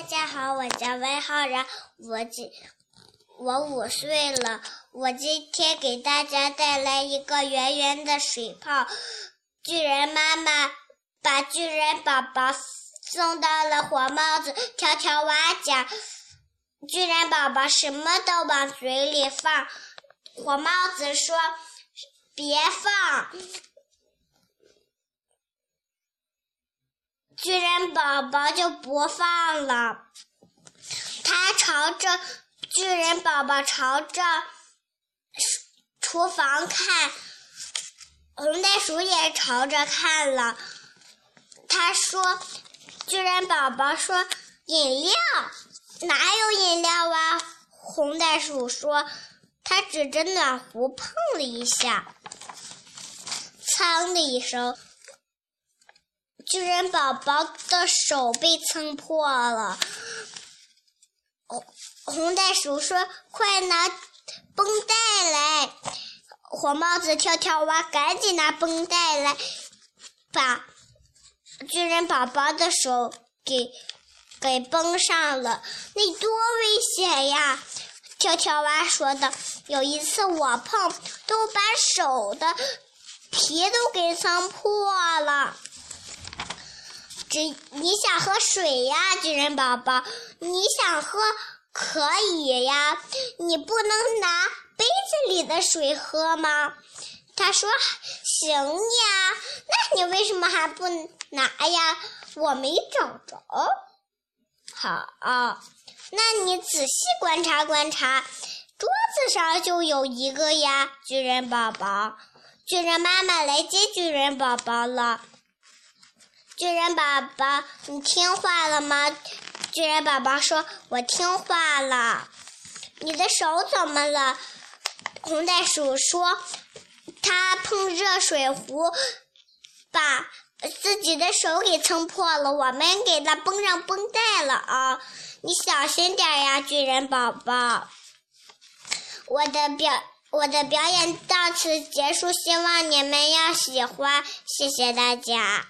大家好，我叫魏浩然，我今我五岁了。我今天给大家带来一个圆圆的水泡。巨人妈妈把巨人宝宝送到了火帽子跳跳蛙家。巨人宝宝什么都往嘴里放，火帽子说：“别放。”巨人宝宝就不放了，他朝着巨人宝宝朝着厨房看，红袋鼠也朝着看了。他说：“巨人宝宝说饮料哪有饮料啊？”红袋鼠说：“他指着暖壶碰了一下，噌的一声。”巨人宝宝的手被撑破了，红红袋鼠说：“快拿绷带来！”火帽子跳跳蛙赶紧拿绷带来，把巨人宝宝的手给给绷上了。那多危险呀！跳跳蛙说的。有一次我碰，都把手的皮都给撑破了。只你想喝水呀，巨人宝宝，你想喝可以呀，你不能拿杯子里的水喝吗？他说行呀，那你为什么还不拿呀？我没找着。好，那你仔细观察观察，桌子上就有一个呀，巨人宝宝。巨人妈妈来接巨人宝宝了。巨人宝宝，你听话了吗？巨人宝宝说：“我听话了。”你的手怎么了？红袋鼠说：“他碰热水壶，把自己的手给撑破了。我们给他绷上绷带了啊！你小心点呀，巨人宝宝。”我的表我的表演到此结束，希望你们要喜欢，谢谢大家。